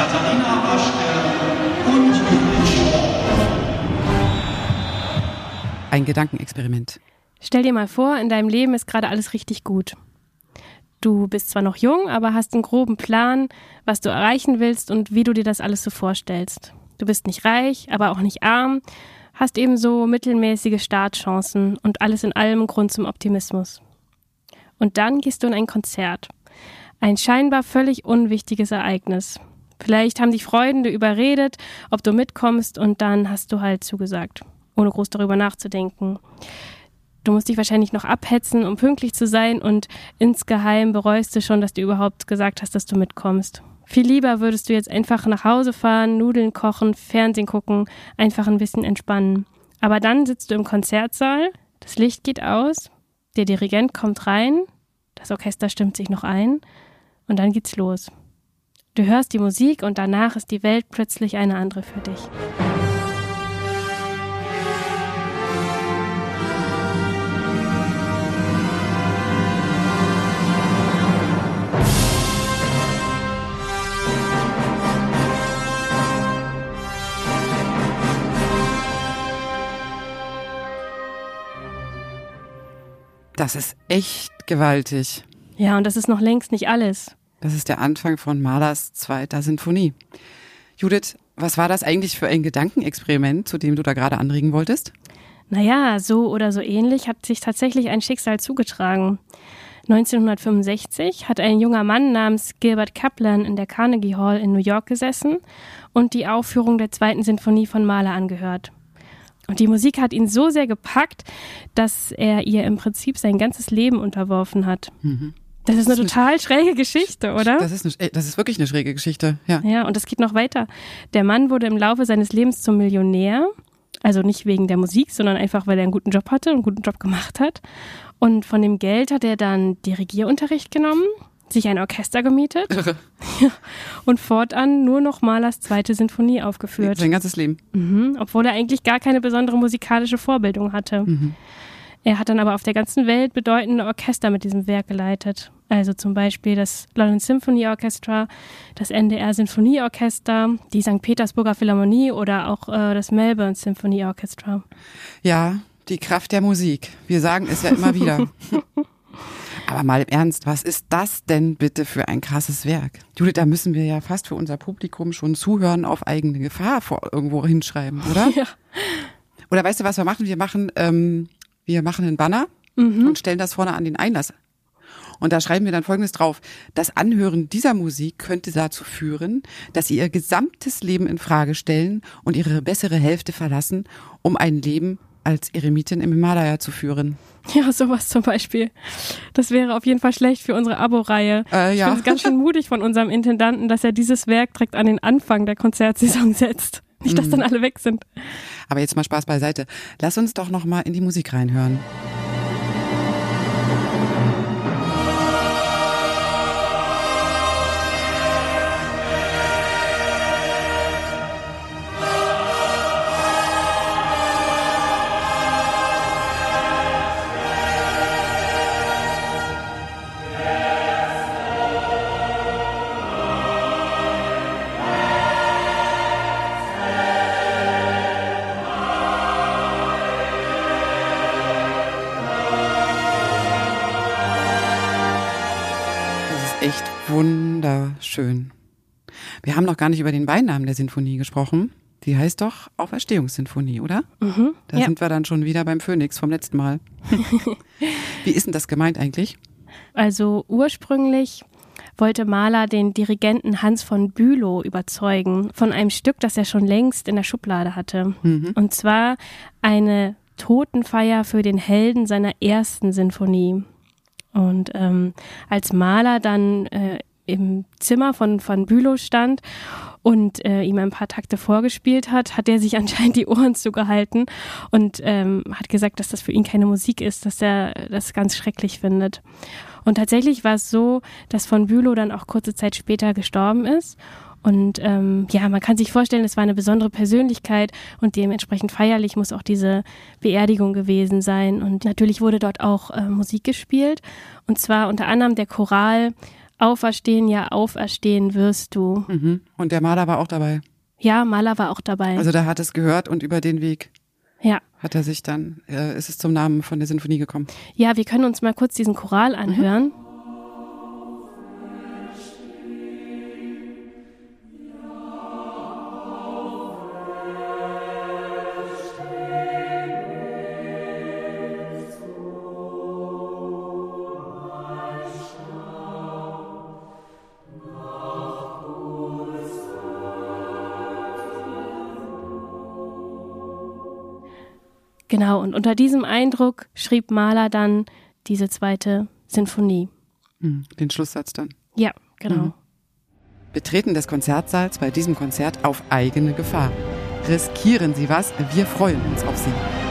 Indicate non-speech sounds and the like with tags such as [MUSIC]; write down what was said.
Katharina Waschke und Judith. Ein Gedankenexperiment. Stell dir mal vor, in deinem Leben ist gerade alles richtig gut. Du bist zwar noch jung, aber hast einen groben Plan, was du erreichen willst und wie du dir das alles so vorstellst. Du bist nicht reich, aber auch nicht arm, hast ebenso mittelmäßige Startchancen und alles in allem Grund zum Optimismus. Und dann gehst du in ein Konzert. Ein scheinbar völlig unwichtiges Ereignis. Vielleicht haben dich Freunde überredet, ob du mitkommst und dann hast du halt zugesagt, ohne groß darüber nachzudenken. Du musst dich wahrscheinlich noch abhetzen, um pünktlich zu sein und insgeheim bereust du schon, dass du überhaupt gesagt hast, dass du mitkommst. Viel lieber würdest du jetzt einfach nach Hause fahren, Nudeln kochen, Fernsehen gucken, einfach ein bisschen entspannen. Aber dann sitzt du im Konzertsaal, das Licht geht aus, der Dirigent kommt rein, das Orchester stimmt sich noch ein und dann geht's los. Du hörst die Musik und danach ist die Welt plötzlich eine andere für dich. Das ist echt gewaltig. Ja, und das ist noch längst nicht alles. Das ist der Anfang von Mahlers zweiter Sinfonie. Judith, was war das eigentlich für ein Gedankenexperiment, zu dem du da gerade anregen wolltest? Naja, so oder so ähnlich hat sich tatsächlich ein Schicksal zugetragen. 1965 hat ein junger Mann namens Gilbert Kaplan in der Carnegie Hall in New York gesessen und die Aufführung der zweiten Sinfonie von Mahler angehört. Und die Musik hat ihn so sehr gepackt, dass er ihr im Prinzip sein ganzes Leben unterworfen hat. Mhm. Das ist eine total schräge Geschichte, oder? Das ist, eine, das ist wirklich eine schräge Geschichte, ja. Ja, und das geht noch weiter. Der Mann wurde im Laufe seines Lebens zum Millionär. Also nicht wegen der Musik, sondern einfach, weil er einen guten Job hatte und einen guten Job gemacht hat. Und von dem Geld hat er dann Dirigierunterricht genommen, sich ein Orchester gemietet [LAUGHS] und fortan nur noch Mahlers zweite Sinfonie aufgeführt. Sein ganzes Leben. Mhm, obwohl er eigentlich gar keine besondere musikalische Vorbildung hatte. Mhm. Er hat dann aber auf der ganzen Welt bedeutende Orchester mit diesem Werk geleitet. Also zum Beispiel das London Symphony Orchestra, das NDR Sinfonieorchester, die St. Petersburger Philharmonie oder auch äh, das Melbourne Symphony Orchestra. Ja, die Kraft der Musik. Wir sagen es ja immer wieder. [LAUGHS] Aber mal im Ernst, was ist das denn bitte für ein krasses Werk? Judith, da müssen wir ja fast für unser Publikum schon zuhören auf eigene Gefahr vor irgendwo hinschreiben, oder? [LAUGHS] Ja. Oder weißt du, was wir machen? Wir machen, ähm, wir machen einen Banner und stellen das vorne an den Einlass. Und da schreiben wir dann Folgendes drauf. Das Anhören dieser Musik könnte dazu führen, dass sie ihr gesamtes Leben in Frage stellen und ihre bessere Hälfte verlassen, um ein Leben als Eremitin im Himalaya zu führen. Ja, sowas zum Beispiel. Das wäre auf jeden Fall schlecht für unsere Abo-Reihe. Äh, Ich ja. finde es ganz schön mutig von unserem Intendanten, dass er dieses Werk direkt an den Anfang der Konzertsaison [LAUGHS] setzt. Nicht, dass dann alle weg sind. Aber jetzt mal Spaß beiseite. Lass uns doch noch mal in die Musik reinhören. Wunderschön. Wir haben noch gar nicht über den Beinamen der Sinfonie gesprochen. Die heißt doch Auferstehungssinfonie, oder? Mhm. Da ja. sind wir dann schon wieder beim Phönix vom letzten Mal. [LAUGHS] Wie ist denn das gemeint eigentlich? Also ursprünglich wollte Mahler den Dirigenten Hans von Bülow überzeugen von einem Stück, das er schon längst in der Schublade hatte. Und zwar eine Totenfeier für den Helden seiner ersten Sinfonie. Und ähm, als Mahler dann äh, im Zimmer von von Bülow stand und äh, ihm ein paar Takte vorgespielt hat, hat er sich [LAUGHS] anscheinend die Ohren zugehalten und ähm, hat gesagt, dass das für ihn keine Musik ist, dass er das ganz schrecklich findet. Und tatsächlich war es so, dass von Bülow dann auch kurze Zeit später gestorben ist. Und ähm, ja, man kann sich vorstellen, es war eine besondere Persönlichkeit und dementsprechend feierlich muss auch diese Beerdigung gewesen sein. Und natürlich wurde dort auch äh, Musik gespielt. Und zwar unter anderem der Choral Auferstehen, ja, auferstehen wirst du. Mhm. Und der Maler war auch dabei. Ja, Maler war auch dabei. Also der hat es gehört und über den Weg ja. hat er sich dann, äh, ist es zum Namen von der Sinfonie gekommen. Ja, wir können uns mal kurz diesen Choral anhören. Mhm. Genau, und unter diesem Eindruck schrieb Mahler dann diese zweite Sinfonie. Hm, den Schlusssatz dann. Ja, genau. Mhm. Betreten des Konzertsaals bei diesem Konzert auf eigene Gefahr. Riskieren Sie was, wir freuen uns auf Sie.